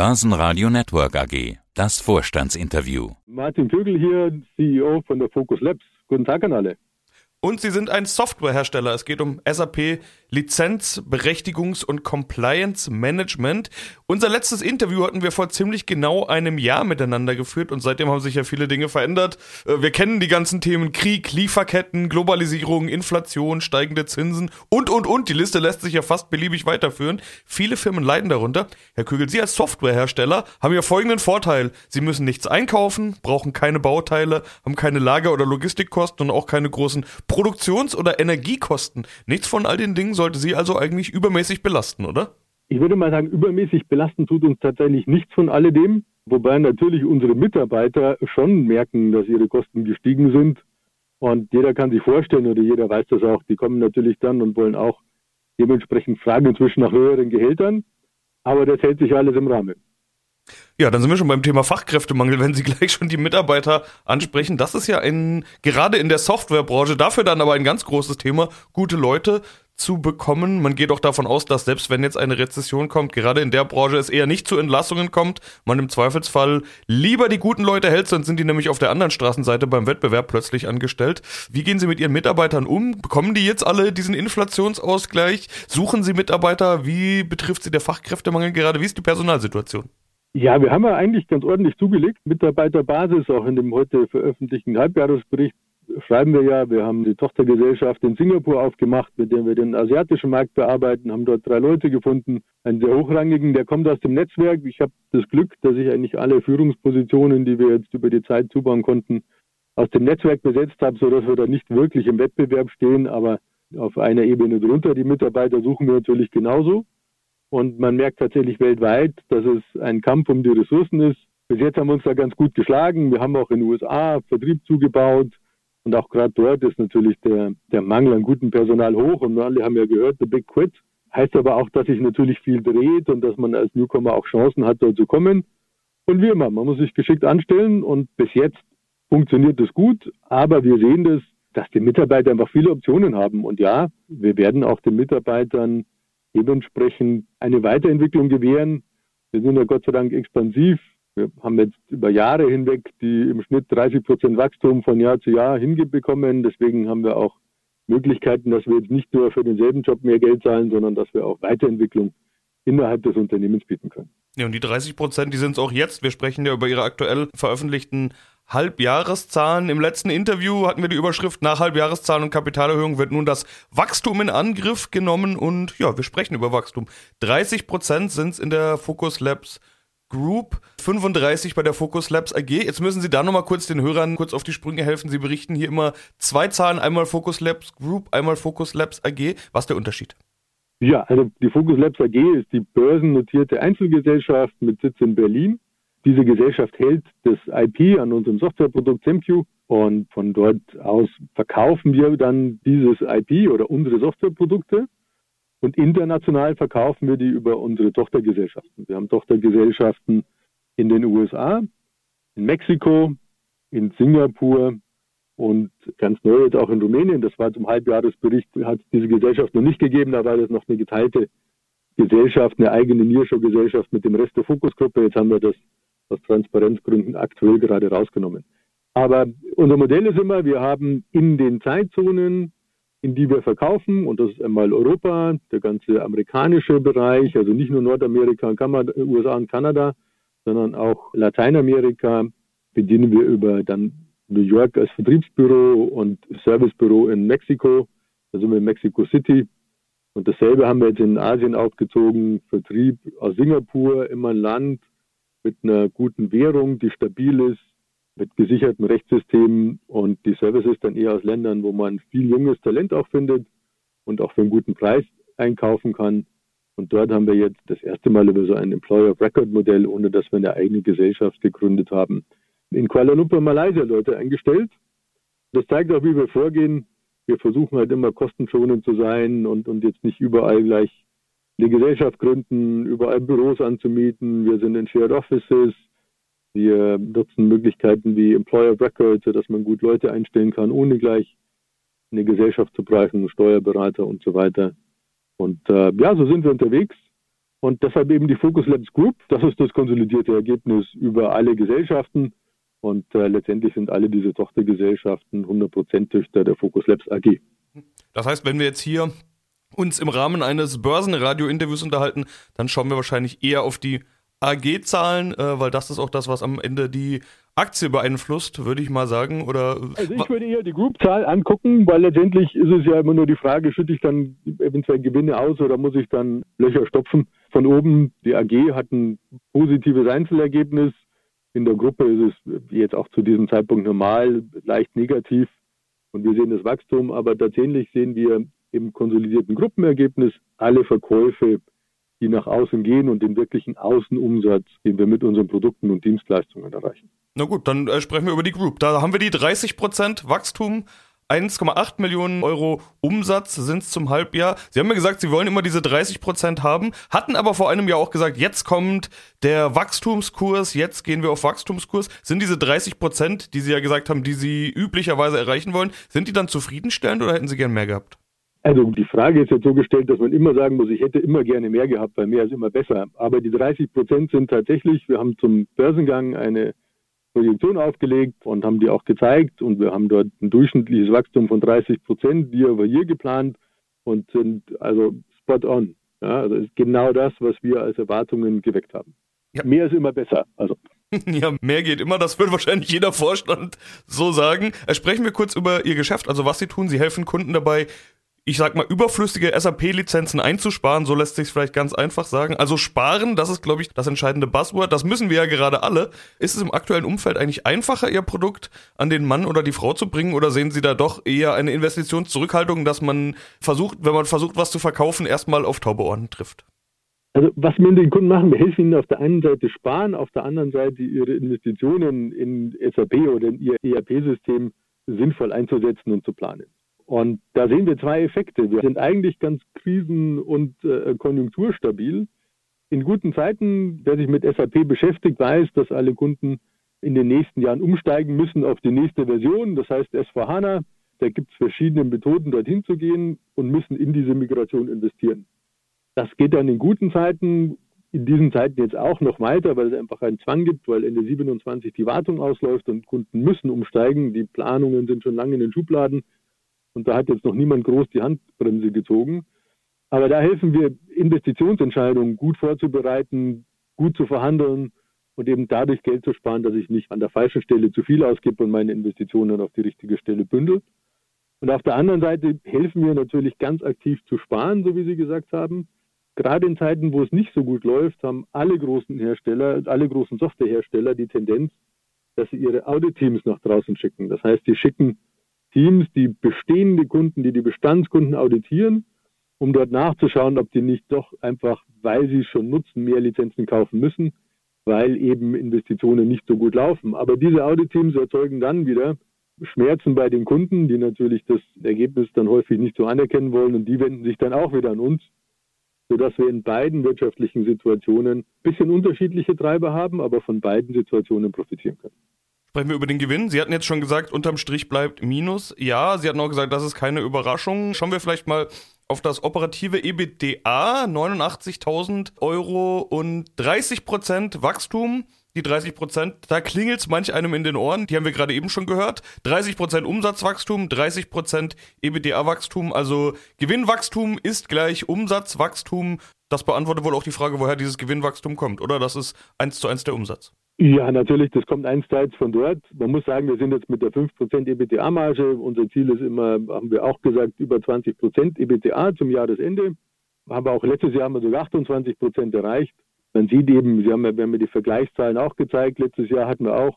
Börsenradio Network AG. Das Vorstandsinterview. Martin Vögel hier, CEO von der Focus Labs. Guten Tag an alle. Und sie sind ein Softwarehersteller. Es geht um SAP Lizenz, Berechtigungs- und Compliance Management. Unser letztes Interview hatten wir vor ziemlich genau einem Jahr miteinander geführt und seitdem haben sich ja viele Dinge verändert. Äh, wir kennen die ganzen Themen Krieg, Lieferketten, Globalisierung, Inflation, steigende Zinsen und, und, und. Die Liste lässt sich ja fast beliebig weiterführen. Viele Firmen leiden darunter. Herr Kügel, Sie als Softwarehersteller haben ja folgenden Vorteil. Sie müssen nichts einkaufen, brauchen keine Bauteile, haben keine Lager- oder Logistikkosten und auch keine großen Produktions- oder Energiekosten. Nichts von all den Dingen sollte Sie also eigentlich übermäßig belasten, oder? Ich würde mal sagen, übermäßig belasten tut uns tatsächlich nichts von alledem. Wobei natürlich unsere Mitarbeiter schon merken, dass ihre Kosten gestiegen sind. Und jeder kann sich vorstellen oder jeder weiß das auch. Die kommen natürlich dann und wollen auch dementsprechend fragen inzwischen nach höheren Gehältern. Aber das hält sich alles im Rahmen. Ja, dann sind wir schon beim Thema Fachkräftemangel, wenn Sie gleich schon die Mitarbeiter ansprechen. Das ist ja ein, gerade in der Softwarebranche, dafür dann aber ein ganz großes Thema, gute Leute zu bekommen. Man geht auch davon aus, dass selbst wenn jetzt eine Rezession kommt, gerade in der Branche es eher nicht zu Entlassungen kommt, man im Zweifelsfall lieber die guten Leute hält, sonst sind die nämlich auf der anderen Straßenseite beim Wettbewerb plötzlich angestellt. Wie gehen Sie mit Ihren Mitarbeitern um? Bekommen die jetzt alle diesen Inflationsausgleich? Suchen Sie Mitarbeiter? Wie betrifft Sie der Fachkräftemangel gerade? Wie ist die Personalsituation? Ja, wir haben ja eigentlich ganz ordentlich zugelegt. Mitarbeiterbasis, auch in dem heute veröffentlichten Halbjahresbericht schreiben wir ja, wir haben die Tochtergesellschaft in Singapur aufgemacht, mit der wir den asiatischen Markt bearbeiten, haben dort drei Leute gefunden, einen sehr hochrangigen, der kommt aus dem Netzwerk. Ich habe das Glück, dass ich eigentlich alle Führungspositionen, die wir jetzt über die Zeit zubauen konnten, aus dem Netzwerk besetzt habe, sodass wir da nicht wirklich im Wettbewerb stehen, aber auf einer Ebene drunter. Die Mitarbeiter suchen wir natürlich genauso. Und man merkt tatsächlich weltweit, dass es ein Kampf um die Ressourcen ist. Bis jetzt haben wir uns da ganz gut geschlagen. Wir haben auch in den USA Vertrieb zugebaut. Und auch gerade dort ist natürlich der, der Mangel an gutem Personal hoch. Und alle haben ja gehört, the big quit. Heißt aber auch, dass sich natürlich viel dreht und dass man als Newcomer auch Chancen hat, dort zu kommen. Und wie immer, man muss sich geschickt anstellen. Und bis jetzt funktioniert das gut. Aber wir sehen das, dass die Mitarbeiter einfach viele Optionen haben. Und ja, wir werden auch den Mitarbeitern dementsprechend eine Weiterentwicklung gewähren. Wir sind ja Gott sei Dank expansiv. Wir haben jetzt über Jahre hinweg die im Schnitt 30 Prozent Wachstum von Jahr zu Jahr hingebekommen. Deswegen haben wir auch Möglichkeiten, dass wir jetzt nicht nur für denselben Job mehr Geld zahlen, sondern dass wir auch Weiterentwicklung innerhalb des Unternehmens bieten können. Ja, und die 30 Prozent, die sind es auch jetzt. Wir sprechen ja über Ihre aktuell veröffentlichten Halbjahreszahlen. Im letzten Interview hatten wir die Überschrift nach Halbjahreszahlen und Kapitalerhöhung wird nun das Wachstum in Angriff genommen und ja, wir sprechen über Wachstum. 30 Prozent sind es in der Focus Labs Group, 35 bei der Focus Labs AG. Jetzt müssen Sie da nochmal kurz den Hörern kurz auf die Sprünge helfen. Sie berichten hier immer zwei Zahlen, einmal Focus Labs Group, einmal Focus Labs AG. Was ist der Unterschied? Ja, also die Focus Labs AG ist die börsennotierte Einzelgesellschaft mit Sitz in Berlin. Diese Gesellschaft hält das IP an unserem Softwareprodukt SimQ und von dort aus verkaufen wir dann dieses IP oder unsere Softwareprodukte und international verkaufen wir die über unsere Tochtergesellschaften. Wir haben Tochtergesellschaften in den USA, in Mexiko, in Singapur und ganz neu jetzt auch in Rumänien. Das war zum Halbjahresbericht, hat es diese Gesellschaft noch nicht gegeben, da war das noch eine geteilte Gesellschaft, eine eigene Nearshore-Gesellschaft mit dem Rest der Fokusgruppe. Jetzt haben wir das aus Transparenzgründen aktuell gerade rausgenommen. Aber unser Modell ist immer, wir haben in den Zeitzonen, in die wir verkaufen, und das ist einmal Europa, der ganze amerikanische Bereich, also nicht nur Nordamerika, USA und Kanada, sondern auch Lateinamerika, bedienen wir über dann New York als Vertriebsbüro und Servicebüro in Mexiko, wir in Mexico City. Und dasselbe haben wir jetzt in Asien aufgezogen, Vertrieb aus Singapur, immer ein Land, mit einer guten Währung, die stabil ist, mit gesicherten Rechtssystemen und die Services dann eher aus Ländern, wo man viel junges Talent auch findet und auch für einen guten Preis einkaufen kann. Und dort haben wir jetzt das erste Mal über so ein Employer Record Modell, ohne dass wir eine eigene Gesellschaft gegründet haben, in Kuala Lumpur, Malaysia Leute eingestellt. Das zeigt auch, wie wir vorgehen. Wir versuchen halt immer kostenschonend zu sein und, und jetzt nicht überall gleich eine Gesellschaft gründen, überall Büros anzumieten. Wir sind in Shared Offices. Wir nutzen Möglichkeiten wie Employer Record, sodass man gut Leute einstellen kann, ohne gleich eine Gesellschaft zu brauchen, Steuerberater und so weiter. Und äh, ja, so sind wir unterwegs. Und deshalb eben die Focus Labs Group. Das ist das konsolidierte Ergebnis über alle Gesellschaften. Und äh, letztendlich sind alle diese Tochtergesellschaften 100% Töchter der Focus Labs AG. Das heißt, wenn wir jetzt hier uns im Rahmen eines Börsenradio-Interviews unterhalten, dann schauen wir wahrscheinlich eher auf die AG-Zahlen, äh, weil das ist auch das, was am Ende die Aktie beeinflusst, würde ich mal sagen. Oder also ich würde eher die Group-Zahl angucken, weil letztendlich ist es ja immer nur die Frage, schütte ich dann eventuell Gewinne aus oder muss ich dann Löcher stopfen? Von oben, die AG hat ein positives Einzelergebnis. In der Gruppe ist es jetzt auch zu diesem Zeitpunkt normal, leicht negativ. Und wir sehen das Wachstum, aber tatsächlich sehen wir im konsolidierten Gruppenergebnis alle Verkäufe die nach außen gehen und den wirklichen Außenumsatz, den wir mit unseren Produkten und Dienstleistungen erreichen. Na gut, dann äh, sprechen wir über die Group. Da haben wir die 30 Prozent Wachstum 1,8 Millionen Euro Umsatz sind es zum Halbjahr. Sie haben mir gesagt, Sie wollen immer diese 30 Prozent haben, hatten aber vor einem Jahr auch gesagt, jetzt kommt der Wachstumskurs, jetzt gehen wir auf Wachstumskurs. Sind diese 30 Prozent, die Sie ja gesagt haben, die Sie üblicherweise erreichen wollen, sind die dann zufriedenstellend oder hätten Sie gern mehr gehabt? Also die Frage ist jetzt so gestellt, dass man immer sagen muss, ich hätte immer gerne mehr gehabt, weil mehr ist immer besser. Aber die 30 Prozent sind tatsächlich, wir haben zum Börsengang eine Projektion aufgelegt und haben die auch gezeigt und wir haben dort ein durchschnittliches Wachstum von 30 Prozent year over year geplant und sind also spot on. Ja, also ist genau das, was wir als Erwartungen geweckt haben. Ja. Mehr ist immer besser. Also. Ja, mehr geht immer. Das wird wahrscheinlich jeder Vorstand so sagen. Äh, sprechen wir kurz über Ihr Geschäft. Also was Sie tun. Sie helfen Kunden dabei, ich sag mal, überflüssige SAP-Lizenzen einzusparen, so lässt sich vielleicht ganz einfach sagen. Also sparen, das ist, glaube ich, das entscheidende Buzzword. Das müssen wir ja gerade alle. Ist es im aktuellen Umfeld eigentlich einfacher, Ihr Produkt an den Mann oder die Frau zu bringen? Oder sehen Sie da doch eher eine Investitionszurückhaltung, dass man versucht, wenn man versucht, was zu verkaufen, erstmal auf taube Ohren trifft? Also was wir den Kunden machen, wir helfen ihnen auf der einen Seite sparen, auf der anderen Seite ihre Investitionen in SAP oder in ihr ERP-System sinnvoll einzusetzen und zu planen. Und da sehen wir zwei Effekte. Wir sind eigentlich ganz krisen- und äh, konjunkturstabil. In guten Zeiten, wer sich mit SAP beschäftigt, weiß, dass alle Kunden in den nächsten Jahren umsteigen müssen auf die nächste Version. Das heißt S4HANA. Da gibt es verschiedene Methoden, dorthin zu gehen und müssen in diese Migration investieren. Das geht dann in guten Zeiten, in diesen Zeiten jetzt auch noch weiter, weil es einfach einen Zwang gibt, weil Ende 27 die Wartung ausläuft und Kunden müssen umsteigen. Die Planungen sind schon lange in den Schubladen. Und da hat jetzt noch niemand groß die Handbremse gezogen. Aber da helfen wir, Investitionsentscheidungen gut vorzubereiten, gut zu verhandeln und eben dadurch Geld zu sparen, dass ich nicht an der falschen Stelle zu viel ausgebe und meine Investitionen auf die richtige Stelle bündel. Und auf der anderen Seite helfen wir natürlich ganz aktiv zu sparen, so wie Sie gesagt haben. Gerade in Zeiten, wo es nicht so gut läuft, haben alle großen Hersteller, alle großen Softwarehersteller die Tendenz, dass sie ihre Audit-Teams nach draußen schicken. Das heißt, sie schicken Teams, die bestehende Kunden, die die Bestandskunden auditieren, um dort nachzuschauen, ob die nicht doch einfach, weil sie schon nutzen, mehr Lizenzen kaufen müssen, weil eben Investitionen nicht so gut laufen. Aber diese Audit-Teams erzeugen dann wieder Schmerzen bei den Kunden, die natürlich das Ergebnis dann häufig nicht so anerkennen wollen und die wenden sich dann auch wieder an uns, sodass wir in beiden wirtschaftlichen Situationen ein bisschen unterschiedliche Treiber haben, aber von beiden Situationen profitieren können. Sprechen wir über den Gewinn. Sie hatten jetzt schon gesagt, unterm Strich bleibt Minus. Ja, Sie hatten auch gesagt, das ist keine Überraschung. Schauen wir vielleicht mal auf das operative EBITDA. 89.000 Euro und 30 Prozent Wachstum. Die 30 Prozent, da klingelt es manch einem in den Ohren. Die haben wir gerade eben schon gehört. 30 Prozent Umsatzwachstum, 30 Prozent EBITDA-Wachstum. Also Gewinnwachstum ist gleich Umsatzwachstum. Das beantwortet wohl auch die Frage, woher dieses Gewinnwachstum kommt, oder? Das ist eins zu eins der Umsatz. Ja, natürlich, das kommt einsteils von dort. Man muss sagen, wir sind jetzt mit der 5% EBITDA-Marge. Unser Ziel ist immer, haben wir auch gesagt, über 20% EBITDA zum Jahresende. Haben wir auch letztes Jahr haben wir sogar 28% erreicht. Man sieht eben, Sie haben ja, wir haben ja die Vergleichszahlen auch gezeigt. Letztes Jahr hatten wir auch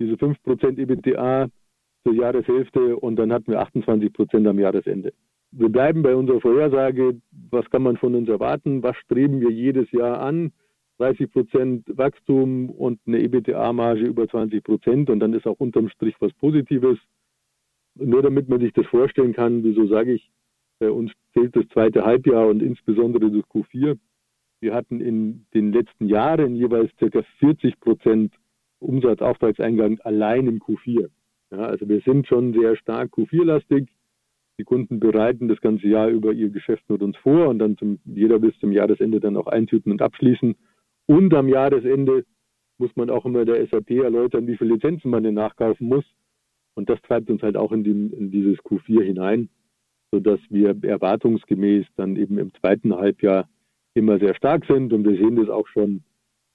diese 5% EBITDA zur Jahreshälfte und dann hatten wir 28% am Jahresende. Wir bleiben bei unserer Vorhersage. Was kann man von uns erwarten? Was streben wir jedes Jahr an? 30 Prozent Wachstum und eine EBITDA-Marge über 20 Prozent und dann ist auch unterm Strich was Positives. Nur damit man sich das vorstellen kann, wieso sage ich, bei uns zählt das zweite Halbjahr und insbesondere das Q4. Wir hatten in den letzten Jahren jeweils ca. 40 Prozent Umsatzauftragseingang allein im Q4. Ja, also wir sind schon sehr stark Q4-lastig Die Kunden bereiten das ganze Jahr über ihr Geschäft mit uns vor und dann zum, jeder bis zum Jahresende dann auch eintüten und abschließen. Und am Jahresende muss man auch immer der SAP erläutern, wie viele Lizenzen man denn nachkaufen muss. Und das treibt uns halt auch in, die, in dieses Q4 hinein, sodass wir erwartungsgemäß dann eben im zweiten Halbjahr immer sehr stark sind. Und wir sehen das auch schon,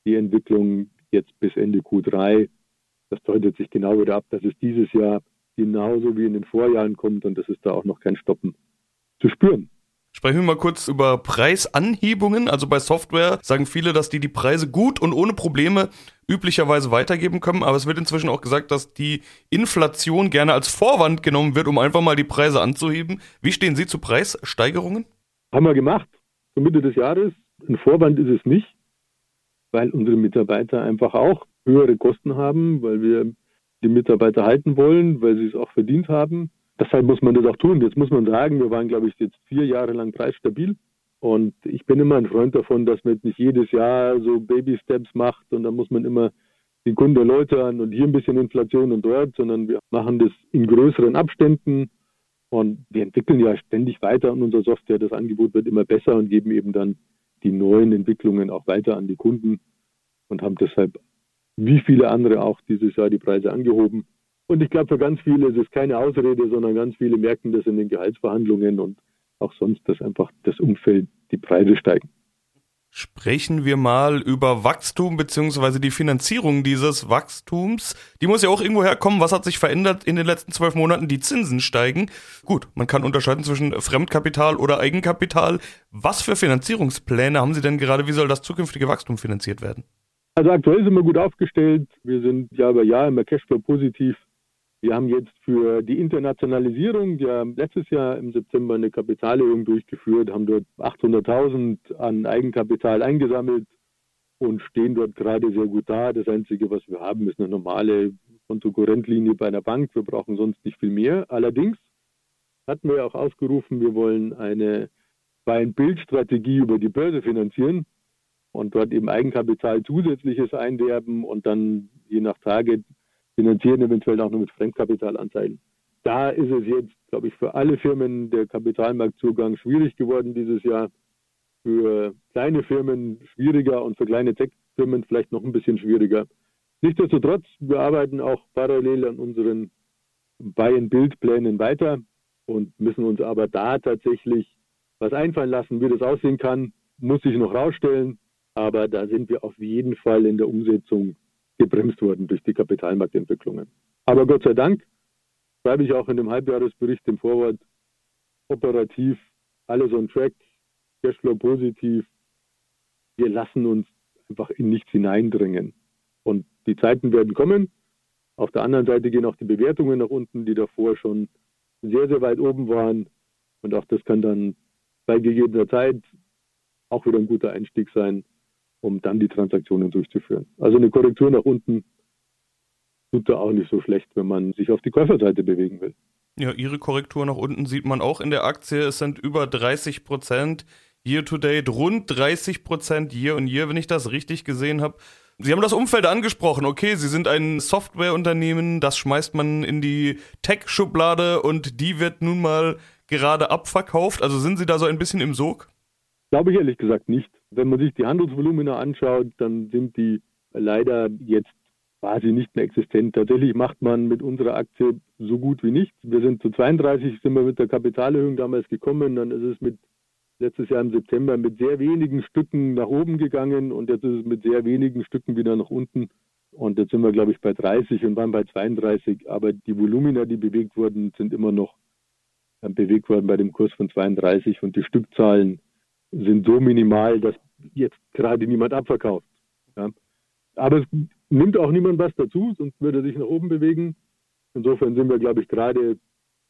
die Entwicklung jetzt bis Ende Q3. Das deutet sich genau wieder ab, dass es dieses Jahr genauso wie in den Vorjahren kommt und das ist da auch noch kein Stoppen zu spüren. Sprechen wir mal kurz über Preisanhebungen. Also bei Software sagen viele, dass die die Preise gut und ohne Probleme üblicherweise weitergeben können. Aber es wird inzwischen auch gesagt, dass die Inflation gerne als Vorwand genommen wird, um einfach mal die Preise anzuheben. Wie stehen Sie zu Preissteigerungen? Haben wir gemacht. Zur Mitte des Jahres. Ein Vorwand ist es nicht, weil unsere Mitarbeiter einfach auch höhere Kosten haben, weil wir die Mitarbeiter halten wollen, weil sie es auch verdient haben. Deshalb muss man das auch tun. Jetzt muss man sagen, wir waren, glaube ich, jetzt vier Jahre lang preisstabil. Und ich bin immer ein Freund davon, dass man nicht jedes Jahr so Baby-Steps macht und dann muss man immer den Kunden erläutern und hier ein bisschen Inflation und dort, sondern wir machen das in größeren Abständen und wir entwickeln ja ständig weiter an unserer Software. Das Angebot wird immer besser und geben eben dann die neuen Entwicklungen auch weiter an die Kunden und haben deshalb wie viele andere auch dieses Jahr die Preise angehoben. Und ich glaube, für ganz viele ist es keine Ausrede, sondern ganz viele merken das in den Gehaltsverhandlungen und auch sonst, dass einfach das Umfeld, die Preise steigen. Sprechen wir mal über Wachstum beziehungsweise die Finanzierung dieses Wachstums. Die muss ja auch irgendwo herkommen. Was hat sich verändert in den letzten zwölf Monaten? Die Zinsen steigen. Gut, man kann unterscheiden zwischen Fremdkapital oder Eigenkapital. Was für Finanzierungspläne haben Sie denn gerade? Wie soll das zukünftige Wachstum finanziert werden? Also aktuell sind wir gut aufgestellt. Wir sind Jahr über Jahr immer Cashflow positiv. Wir haben jetzt für die Internationalisierung ja letztes Jahr im September eine Kapitalerhöhung durchgeführt, haben dort 800.000 an Eigenkapital eingesammelt und stehen dort gerade sehr gut da. Das Einzige, was wir haben, ist eine normale Kontokorrentlinie bei einer Bank. Wir brauchen sonst nicht viel mehr. Allerdings hatten wir auch ausgerufen, wir wollen eine Buy-and-Build-Strategie über die Börse finanzieren und dort eben Eigenkapital zusätzliches einwerben und dann je nach Tage finanzieren, eventuell auch nur mit Fremdkapitalanteilen. Da ist es jetzt, glaube ich, für alle Firmen der Kapitalmarktzugang schwierig geworden dieses Jahr. Für kleine Firmen schwieriger und für kleine Tech-Firmen vielleicht noch ein bisschen schwieriger. Nichtsdestotrotz, wir arbeiten auch parallel an unseren Buy-and-Build-Plänen weiter und müssen uns aber da tatsächlich was einfallen lassen. Wie das aussehen kann, muss sich noch rausstellen. Aber da sind wir auf jeden Fall in der Umsetzung gebremst worden durch die Kapitalmarktentwicklungen. Aber Gott sei Dank schreibe ich auch in dem Halbjahresbericht im Vorwort operativ alles on track, Cashflow positiv. Wir lassen uns einfach in nichts hineindringen. Und die Zeiten werden kommen. Auf der anderen Seite gehen auch die Bewertungen nach unten, die davor schon sehr, sehr weit oben waren. Und auch das kann dann bei gegebener Zeit auch wieder ein guter Einstieg sein, um dann die Transaktionen durchzuführen. Also eine Korrektur nach unten tut da auch nicht so schlecht, wenn man sich auf die Käuferseite bewegen will. Ja, Ihre Korrektur nach unten sieht man auch in der Aktie. Es sind über 30 Prozent year to date, rund 30 Prozent year on year, wenn ich das richtig gesehen habe. Sie haben das Umfeld angesprochen. Okay, Sie sind ein Softwareunternehmen, das schmeißt man in die Tech-Schublade und die wird nun mal gerade abverkauft. Also sind Sie da so ein bisschen im Sog? Glaube ich ehrlich gesagt nicht. Wenn man sich die Handelsvolumina anschaut, dann sind die leider jetzt quasi nicht mehr existent. Tatsächlich macht man mit unserer Aktie so gut wie nichts. Wir sind zu 32, sind wir mit der Kapitalerhöhung damals gekommen, dann ist es mit letztes Jahr im September mit sehr wenigen Stücken nach oben gegangen und jetzt ist es mit sehr wenigen Stücken wieder nach unten. Und jetzt sind wir, glaube ich, bei 30 und waren bei 32. Aber die Volumina, die bewegt wurden, sind immer noch bewegt worden bei dem Kurs von 32 und die Stückzahlen sind so minimal, dass jetzt gerade niemand abverkauft. Ja. Aber es nimmt auch niemand was dazu, sonst würde er sich nach oben bewegen. Insofern sind wir, glaube ich, gerade,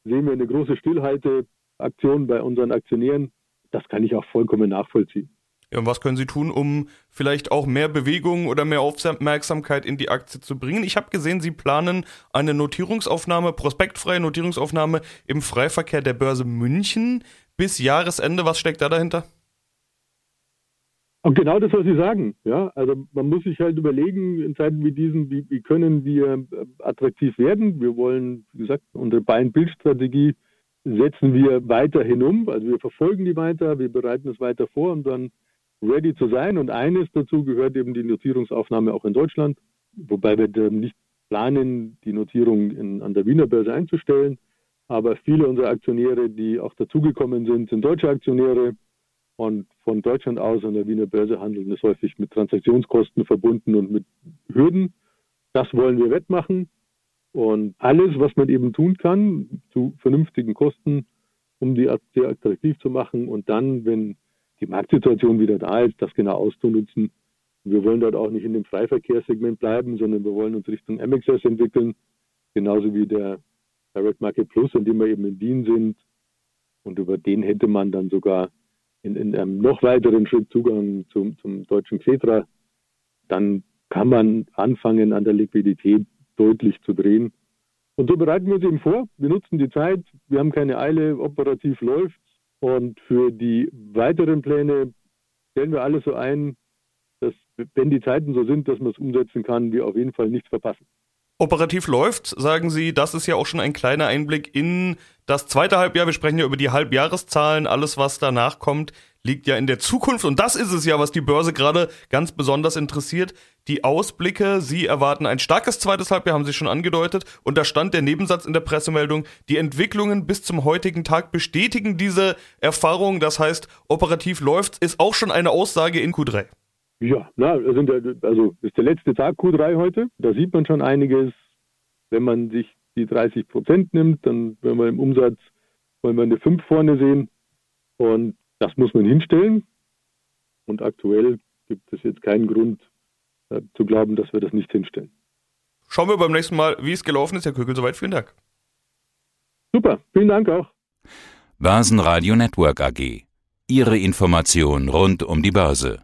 sehen wir eine große Stillhalteaktion bei unseren Aktionären. Das kann ich auch vollkommen nachvollziehen. Ja, und was können Sie tun, um vielleicht auch mehr Bewegung oder mehr Aufmerksamkeit in die Aktie zu bringen? Ich habe gesehen, Sie planen eine Notierungsaufnahme, prospektfreie Notierungsaufnahme im Freiverkehr der Börse München bis Jahresende. Was steckt da dahinter? Und genau das, was Sie sagen. Ja, also man muss sich halt überlegen, in Zeiten wie diesen, wie, wie können wir äh, attraktiv werden? Wir wollen, wie gesagt, unsere Buy-and-Build-Strategie setzen wir weiterhin um. Also wir verfolgen die weiter, wir bereiten es weiter vor, um dann ready zu sein. Und eines dazu gehört eben die Notierungsaufnahme auch in Deutschland, wobei wir nicht planen, die Notierung in, an der Wiener Börse einzustellen. Aber viele unserer Aktionäre, die auch dazugekommen sind, sind deutsche Aktionäre. Und von Deutschland aus an der Wiener Börse handeln ist häufig mit Transaktionskosten verbunden und mit Hürden. Das wollen wir wettmachen. Und alles, was man eben tun kann, zu vernünftigen Kosten, um die Aktie attraktiv zu machen und dann, wenn die Marktsituation wieder da ist, das genau auszunutzen. Wir wollen dort auch nicht in dem Freiverkehrssegment bleiben, sondern wir wollen uns Richtung MXS entwickeln, genauso wie der Direct Market Plus, in dem wir eben in Wien sind. Und über den hätte man dann sogar in, in einem noch weiteren Schritt Zugang zum, zum deutschen Xetra. Dann kann man anfangen, an der Liquidität deutlich zu drehen. Und so bereiten wir uns eben vor. Wir nutzen die Zeit. Wir haben keine Eile. Operativ läuft. Und für die weiteren Pläne stellen wir alles so ein, dass, wenn die Zeiten so sind, dass man es umsetzen kann, wir auf jeden Fall nichts verpassen operativ läuft, sagen Sie, das ist ja auch schon ein kleiner Einblick in das zweite Halbjahr. Wir sprechen ja über die Halbjahreszahlen. Alles, was danach kommt, liegt ja in der Zukunft. Und das ist es ja, was die Börse gerade ganz besonders interessiert. Die Ausblicke. Sie erwarten ein starkes zweites Halbjahr, haben Sie schon angedeutet. Und da stand der Nebensatz in der Pressemeldung. Die Entwicklungen bis zum heutigen Tag bestätigen diese Erfahrung. Das heißt, operativ läuft, ist auch schon eine Aussage in Q3. Ja, na, sind ja, also ist der letzte Tag Q3 heute. Da sieht man schon einiges. Wenn man sich die 30 Prozent nimmt, dann wenn wir im Umsatz wollen wir eine 5 vorne sehen. Und das muss man hinstellen. Und aktuell gibt es jetzt keinen Grund äh, zu glauben, dass wir das nicht hinstellen. Schauen wir beim nächsten Mal, wie es gelaufen ist, Herr Kögel. Soweit vielen Dank. Super, vielen Dank auch. Börsenradio Network AG. Ihre Information rund um die Börse.